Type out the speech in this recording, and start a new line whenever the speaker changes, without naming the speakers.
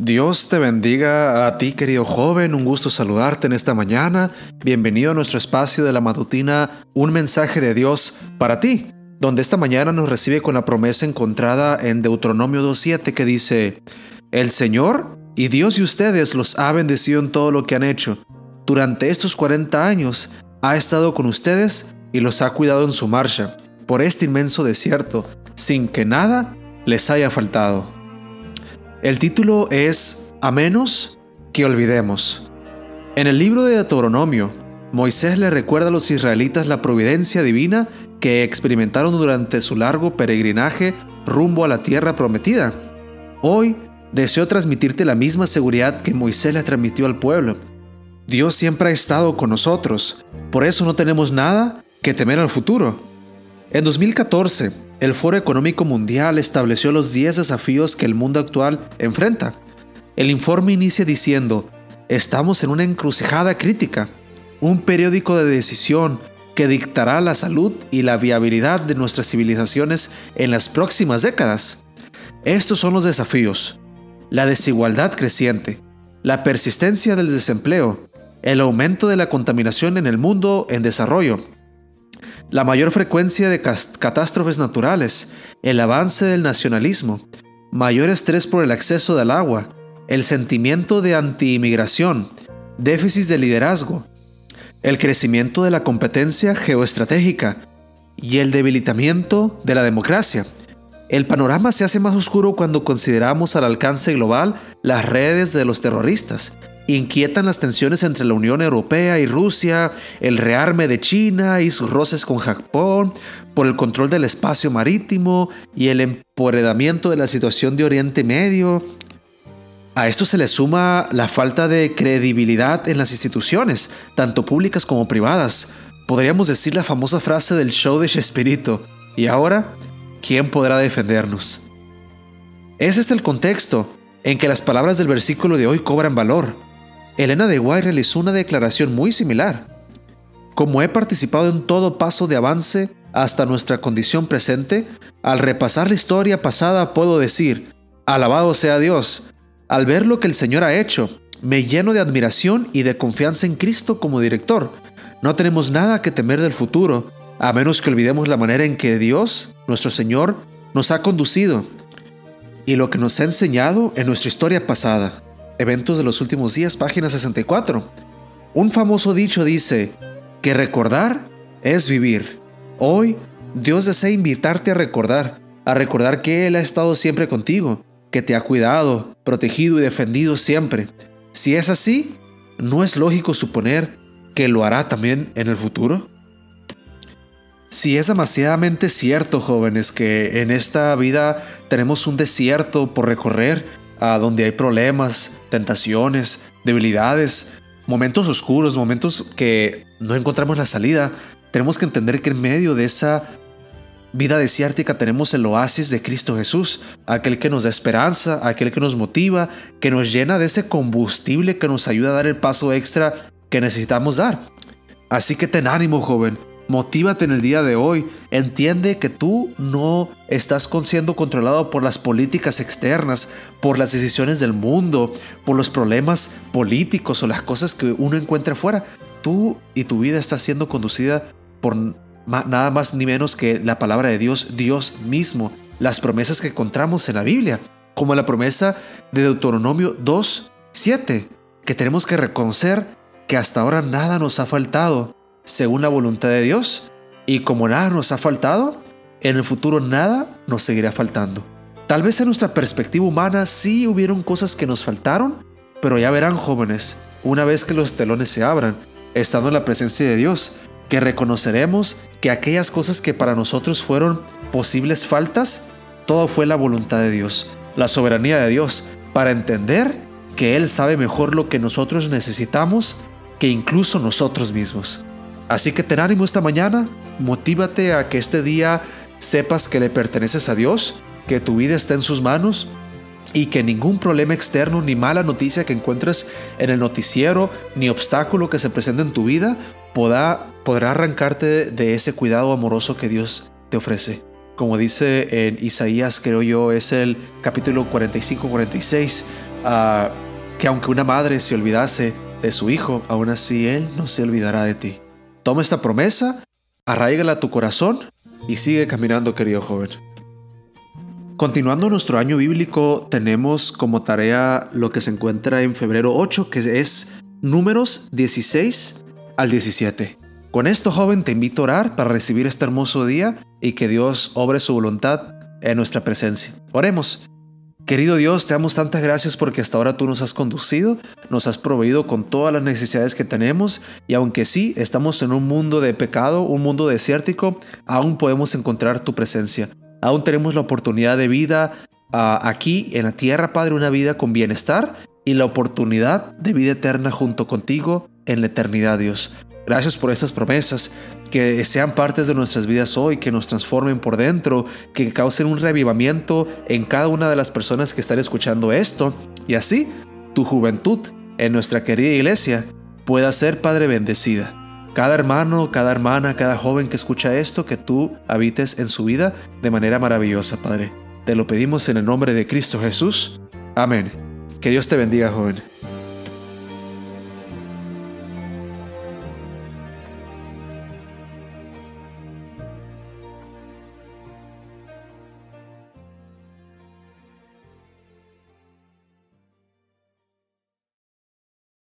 Dios te bendiga a ti querido joven, un gusto saludarte en esta mañana. Bienvenido a nuestro espacio de la matutina, un mensaje de Dios para ti, donde esta mañana nos recibe con la promesa encontrada en Deuteronomio 2.7 que dice, El Señor y Dios y ustedes los ha bendecido en todo lo que han hecho. Durante estos 40 años ha estado con ustedes y los ha cuidado en su marcha por este inmenso desierto, sin que nada les haya faltado. El título es A menos que olvidemos. En el libro de Deuteronomio, Moisés le recuerda a los israelitas la providencia divina que experimentaron durante su largo peregrinaje rumbo a la tierra prometida. Hoy deseo transmitirte la misma seguridad que Moisés le transmitió al pueblo. Dios siempre ha estado con nosotros, por eso no tenemos nada que temer al futuro. En 2014, el Foro Económico Mundial estableció los 10 desafíos que el mundo actual enfrenta. El informe inicia diciendo, estamos en una encrucijada crítica, un periódico de decisión que dictará la salud y la viabilidad de nuestras civilizaciones en las próximas décadas. Estos son los desafíos la desigualdad creciente, la persistencia del desempleo, el aumento de la contaminación en el mundo en desarrollo, la mayor frecuencia de catástrofes naturales, el avance del nacionalismo, mayor estrés por el acceso del agua, el sentimiento de anti-inmigración, déficit de liderazgo, el crecimiento de la competencia geoestratégica y el debilitamiento de la democracia. El panorama se hace más oscuro cuando consideramos al alcance global las redes de los terroristas. Inquietan las tensiones entre la Unión Europea y Rusia, el rearme de China y sus roces con Japón, por el control del espacio marítimo y el empoderamiento de la situación de Oriente Medio. A esto se le suma la falta de credibilidad en las instituciones, tanto públicas como privadas. Podríamos decir la famosa frase del show de Chespirito. ¿Y ahora? ¿quién podrá defendernos? Es este el contexto en que las palabras del versículo de hoy cobran valor. Elena de Guay realizó una declaración muy similar. Como he participado en todo paso de avance hasta nuestra condición presente, al repasar la historia pasada puedo decir, alabado sea Dios, al ver lo que el Señor ha hecho, me lleno de admiración y de confianza en Cristo como director. No tenemos nada que temer del futuro, a menos que olvidemos la manera en que Dios, nuestro Señor, nos ha conducido y lo que nos ha enseñado en nuestra historia pasada. Eventos de los últimos días, página 64. Un famoso dicho dice, que recordar es vivir. Hoy, Dios desea invitarte a recordar, a recordar que Él ha estado siempre contigo, que te ha cuidado, protegido y defendido siempre. Si es así, ¿no es lógico suponer que lo hará también en el futuro? Si es demasiadamente cierto, jóvenes, que en esta vida tenemos un desierto por recorrer, a donde hay problemas, tentaciones, debilidades, momentos oscuros, momentos que no encontramos la salida. Tenemos que entender que en medio de esa vida desértica tenemos el oasis de Cristo Jesús, aquel que nos da esperanza, aquel que nos motiva, que nos llena de ese combustible que nos ayuda a dar el paso extra que necesitamos dar. Así que ten ánimo, joven. Motívate en el día de hoy. Entiende que tú no estás siendo controlado por las políticas externas, por las decisiones del mundo, por los problemas políticos o las cosas que uno encuentra afuera. Tú y tu vida está siendo conducida por nada más ni menos que la palabra de Dios, Dios mismo, las promesas que encontramos en la Biblia, como la promesa de Deuteronomio 2, 7, que tenemos que reconocer que hasta ahora nada nos ha faltado según la voluntad de Dios. Y como nada nos ha faltado, en el futuro nada nos seguirá faltando. Tal vez en nuestra perspectiva humana sí hubieron cosas que nos faltaron, pero ya verán jóvenes, una vez que los telones se abran, estando en la presencia de Dios, que reconoceremos que aquellas cosas que para nosotros fueron posibles faltas, todo fue la voluntad de Dios, la soberanía de Dios, para entender que Él sabe mejor lo que nosotros necesitamos que incluso nosotros mismos. Así que ten ánimo esta mañana, motívate a que este día sepas que le perteneces a Dios, que tu vida está en sus manos y que ningún problema externo ni mala noticia que encuentres en el noticiero ni obstáculo que se presente en tu vida podrá, arrancarte de ese cuidado amoroso que Dios te ofrece. Como dice en Isaías, creo yo, es el capítulo 45-46, ah, que aunque una madre se olvidase de su hijo, aún así Él no se olvidará de ti. Toma esta promesa, arraígala a tu corazón y sigue caminando, querido joven. Continuando nuestro año bíblico, tenemos como tarea lo que se encuentra en febrero 8, que es números 16 al 17. Con esto, joven, te invito a orar para recibir este hermoso día y que Dios obre su voluntad en nuestra presencia. Oremos. Querido Dios, te damos tantas gracias porque hasta ahora tú nos has conducido, nos has proveído con todas las necesidades que tenemos y aunque sí estamos en un mundo de pecado, un mundo desértico, aún podemos encontrar tu presencia. Aún tenemos la oportunidad de vida ah, aquí en la tierra, Padre, una vida con bienestar y la oportunidad de vida eterna junto contigo en la eternidad, Dios. Gracias por estas promesas, que sean partes de nuestras vidas hoy, que nos transformen por dentro, que causen un revivamiento en cada una de las personas que están escuchando esto, y así tu juventud en nuestra querida iglesia pueda ser, Padre, bendecida. Cada hermano, cada hermana, cada joven que escucha esto, que tú habites en su vida de manera maravillosa, Padre. Te lo pedimos en el nombre de Cristo Jesús. Amén. Que Dios te bendiga, joven.